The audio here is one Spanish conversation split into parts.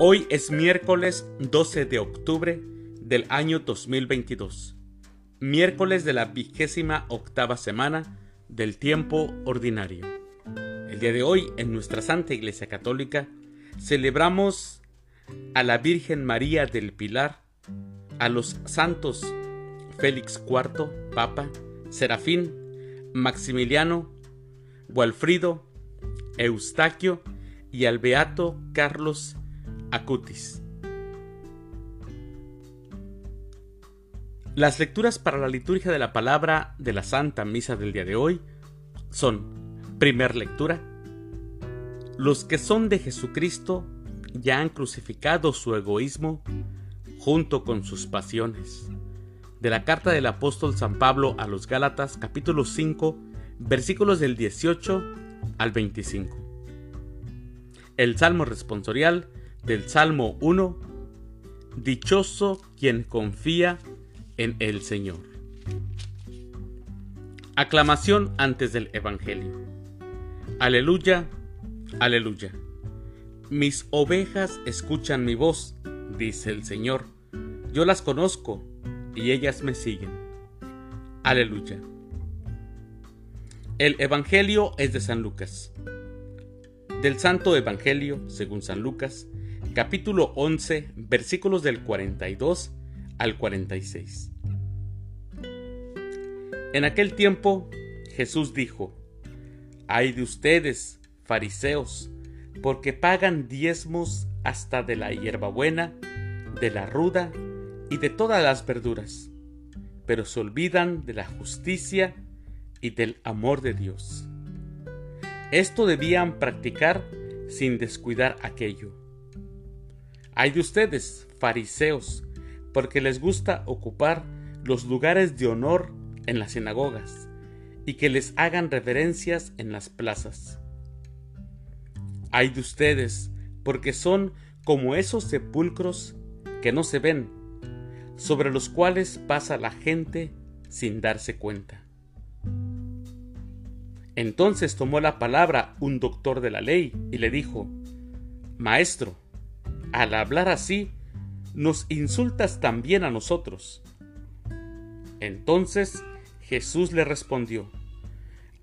Hoy es miércoles 12 de octubre del año 2022, miércoles de la vigésima octava semana del tiempo ordinario. El día de hoy, en nuestra Santa Iglesia Católica, celebramos a la Virgen María del Pilar, a los santos Félix IV, Papa, Serafín, Maximiliano, Gualfrido, Eustaquio y al Beato Carlos Acutis. Las lecturas para la liturgia de la palabra de la Santa Misa del día de hoy son, primer lectura, los que son de Jesucristo ya han crucificado su egoísmo junto con sus pasiones. De la carta del apóstol San Pablo a los Gálatas capítulo 5 versículos del 18 al 25. El Salmo responsorial del Salmo 1, Dichoso quien confía en el Señor. Aclamación antes del Evangelio. Aleluya, aleluya. Mis ovejas escuchan mi voz, dice el Señor. Yo las conozco y ellas me siguen. Aleluya. El Evangelio es de San Lucas. Del Santo Evangelio, según San Lucas, capítulo 11, versículos del 42 al 46. En aquel tiempo Jesús dijo, Ay de ustedes, fariseos, porque pagan diezmos hasta de la hierbabuena, de la ruda y de todas las verduras, pero se olvidan de la justicia y del amor de Dios. Esto debían practicar sin descuidar aquello hay de ustedes, fariseos, porque les gusta ocupar los lugares de honor en las sinagogas y que les hagan reverencias en las plazas. Hay de ustedes, porque son como esos sepulcros que no se ven, sobre los cuales pasa la gente sin darse cuenta. Entonces tomó la palabra un doctor de la ley y le dijo, Maestro, al hablar así, nos insultas también a nosotros. Entonces Jesús le respondió,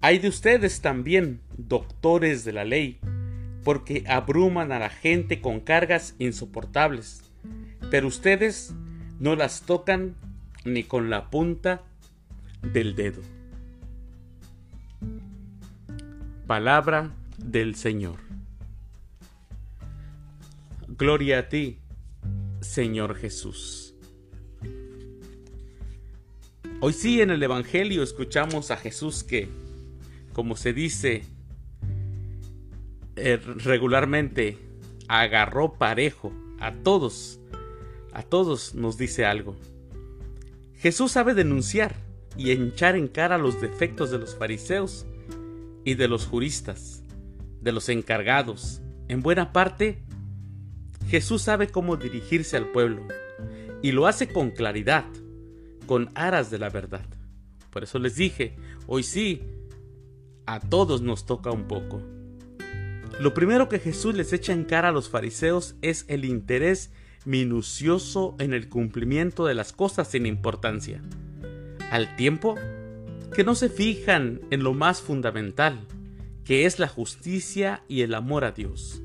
Hay de ustedes también, doctores de la ley, porque abruman a la gente con cargas insoportables, pero ustedes no las tocan ni con la punta del dedo. Palabra del Señor. Gloria a ti, Señor Jesús. Hoy sí en el Evangelio escuchamos a Jesús que, como se dice eh, regularmente, agarró parejo a todos, a todos nos dice algo. Jesús sabe denunciar y echar en cara los defectos de los fariseos y de los juristas, de los encargados, en buena parte Jesús sabe cómo dirigirse al pueblo y lo hace con claridad, con aras de la verdad. Por eso les dije, hoy sí, a todos nos toca un poco. Lo primero que Jesús les echa en cara a los fariseos es el interés minucioso en el cumplimiento de las cosas sin importancia, al tiempo que no se fijan en lo más fundamental, que es la justicia y el amor a Dios.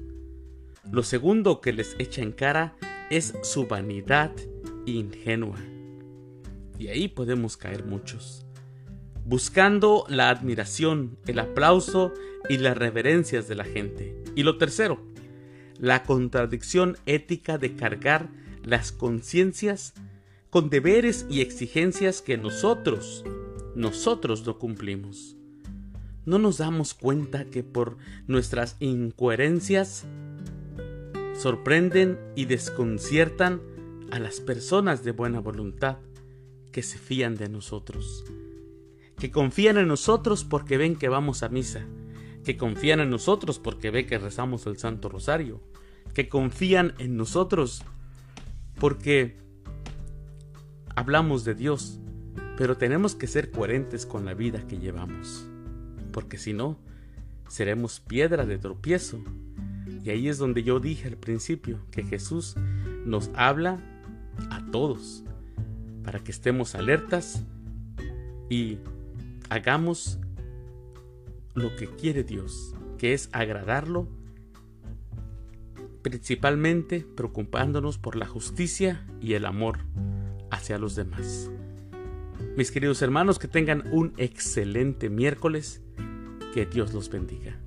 Lo segundo que les echa en cara es su vanidad ingenua. Y ahí podemos caer muchos. Buscando la admiración, el aplauso y las reverencias de la gente. Y lo tercero, la contradicción ética de cargar las conciencias con deberes y exigencias que nosotros, nosotros no cumplimos. No nos damos cuenta que por nuestras incoherencias sorprenden y desconciertan a las personas de buena voluntad que se fían de nosotros, que confían en nosotros porque ven que vamos a misa, que confían en nosotros porque ven que rezamos el Santo Rosario, que confían en nosotros porque hablamos de Dios, pero tenemos que ser coherentes con la vida que llevamos, porque si no, seremos piedra de tropiezo Y ahí es donde yo dije al principio que Jesús nos habla a todos para que estemos alertas y hagamos lo que quiere Dios, que es agradarlo, principalmente preocupándonos por la justicia y el amor hacia los demás. Mis queridos hermanos, que tengan un excelente miércoles, que Dios los bendiga.